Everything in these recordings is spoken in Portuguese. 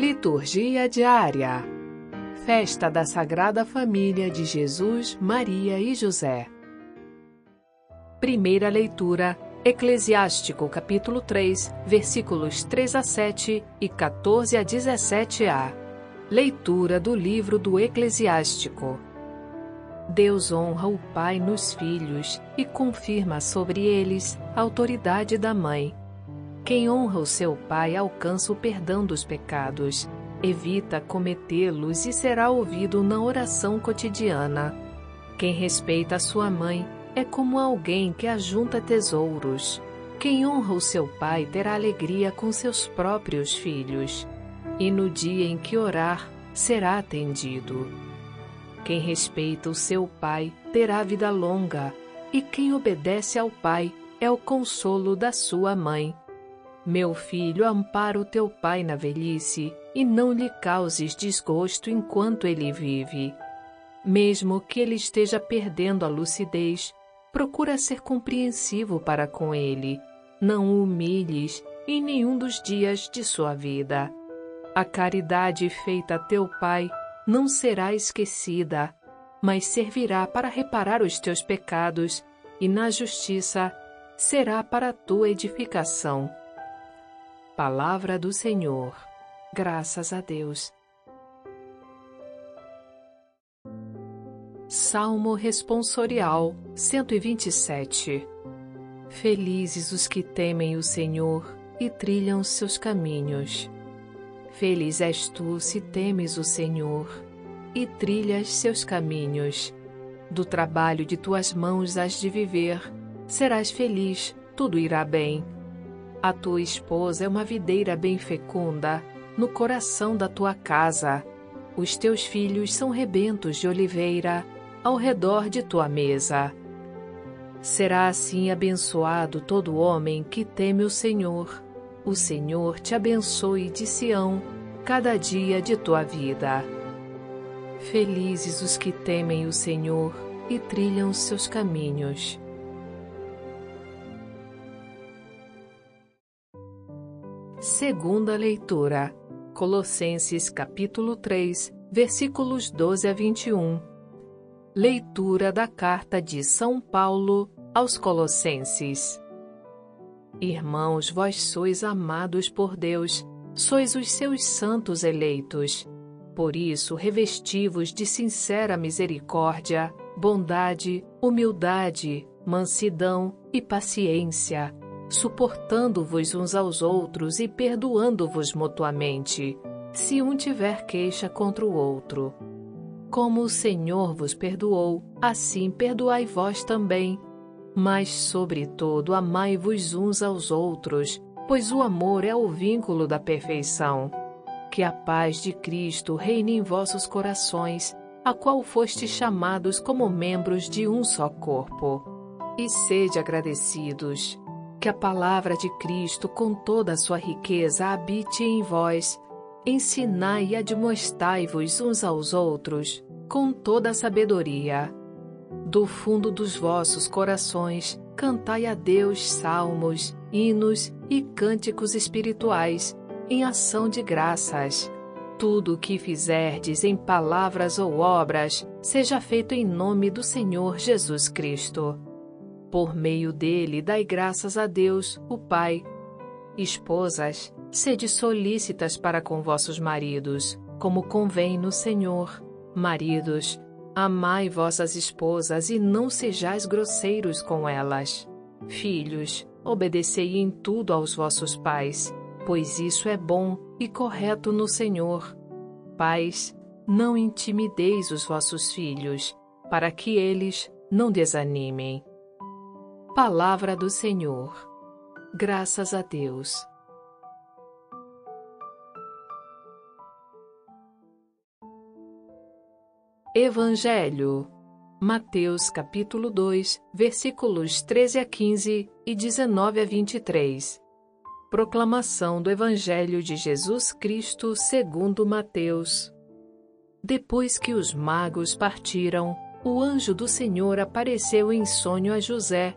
Liturgia diária. Festa da Sagrada Família de Jesus, Maria e José. Primeira leitura: Eclesiástico, capítulo 3, versículos 3 a 7 e 14 a 17a. Leitura do livro do Eclesiástico. Deus honra o Pai nos filhos e confirma sobre eles a autoridade da mãe. Quem honra o seu pai alcança o perdão dos pecados, evita cometê-los e será ouvido na oração cotidiana. Quem respeita sua mãe é como alguém que ajunta tesouros. Quem honra o seu pai terá alegria com seus próprios filhos, e no dia em que orar, será atendido. Quem respeita o seu pai terá vida longa, e quem obedece ao pai é o consolo da sua mãe. Meu filho, ampara o teu pai na velhice e não lhe causes desgosto enquanto ele vive. Mesmo que ele esteja perdendo a lucidez, procura ser compreensivo para com ele. Não o humilhes em nenhum dos dias de sua vida. A caridade feita a teu pai não será esquecida, mas servirá para reparar os teus pecados, e na justiça será para a tua edificação. Palavra do Senhor. Graças a Deus. Salmo Responsorial 127 Felizes os que temem o Senhor e trilham seus caminhos. Feliz és tu se temes o Senhor e trilhas seus caminhos. Do trabalho de tuas mãos has de viver, serás feliz, tudo irá bem. A tua esposa é uma videira bem fecunda, no coração da tua casa. Os teus filhos são rebentos de oliveira, ao redor de tua mesa. Será assim abençoado todo homem que teme o Senhor o Senhor te abençoe de Sião, cada dia de tua vida. Felizes os que temem o Senhor e trilham seus caminhos. Segunda leitura. Colossenses capítulo 3, versículos 12 a 21. Leitura da carta de São Paulo aos Colossenses. Irmãos, vós sois amados por Deus, sois os seus santos eleitos. Por isso, revesti-vos de sincera misericórdia, bondade, humildade, mansidão e paciência, suportando-vos uns aos outros e perdoando-vos mutuamente, se um tiver queixa contra o outro. Como o Senhor vos perdoou, assim perdoai vós também. Mas, sobretudo, amai-vos uns aos outros, pois o amor é o vínculo da perfeição. Que a paz de Cristo reine em vossos corações, a qual fostes chamados como membros de um só corpo. E sede agradecidos. Que a palavra de Cristo, com toda a sua riqueza, habite em vós. Ensinai e admoestai-vos uns aos outros, com toda a sabedoria do fundo dos vossos corações, cantai a Deus salmos, hinos e cânticos espirituais, em ação de graças. Tudo o que fizerdes em palavras ou obras, seja feito em nome do Senhor Jesus Cristo. Por meio dele, dai graças a Deus, o Pai. Esposas, sede solícitas para com vossos maridos, como convém no Senhor. Maridos, Amai vossas esposas e não sejais grosseiros com elas. Filhos, obedecei em tudo aos vossos pais, pois isso é bom e correto no Senhor. Pais, não intimideis os vossos filhos, para que eles não desanimem. Palavra do Senhor. Graças a Deus. Evangelho. Mateus capítulo 2, versículos 13 a 15 e 19 a 23. Proclamação do Evangelho de Jesus Cristo segundo Mateus. Depois que os magos partiram, o anjo do Senhor apareceu em sonho a José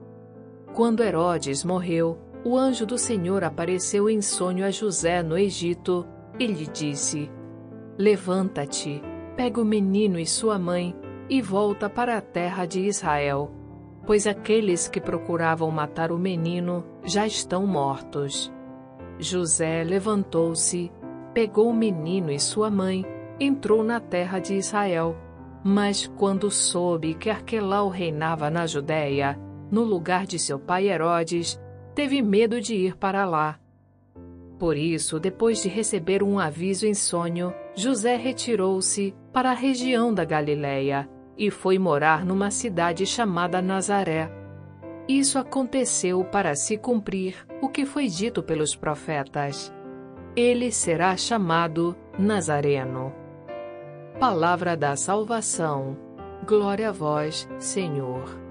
Quando Herodes morreu, o anjo do Senhor apareceu em sonho a José no Egito e lhe disse: Levanta-te, pega o menino e sua mãe e volta para a terra de Israel, pois aqueles que procuravam matar o menino já estão mortos. José levantou-se, pegou o menino e sua mãe, entrou na terra de Israel. Mas quando soube que Arquelau reinava na Judéia, no lugar de seu pai Herodes, teve medo de ir para lá. Por isso, depois de receber um aviso em sonho, José retirou-se para a região da Galiléia e foi morar numa cidade chamada Nazaré. Isso aconteceu para se cumprir o que foi dito pelos profetas. Ele será chamado Nazareno. Palavra da salvação. Glória a vós, Senhor.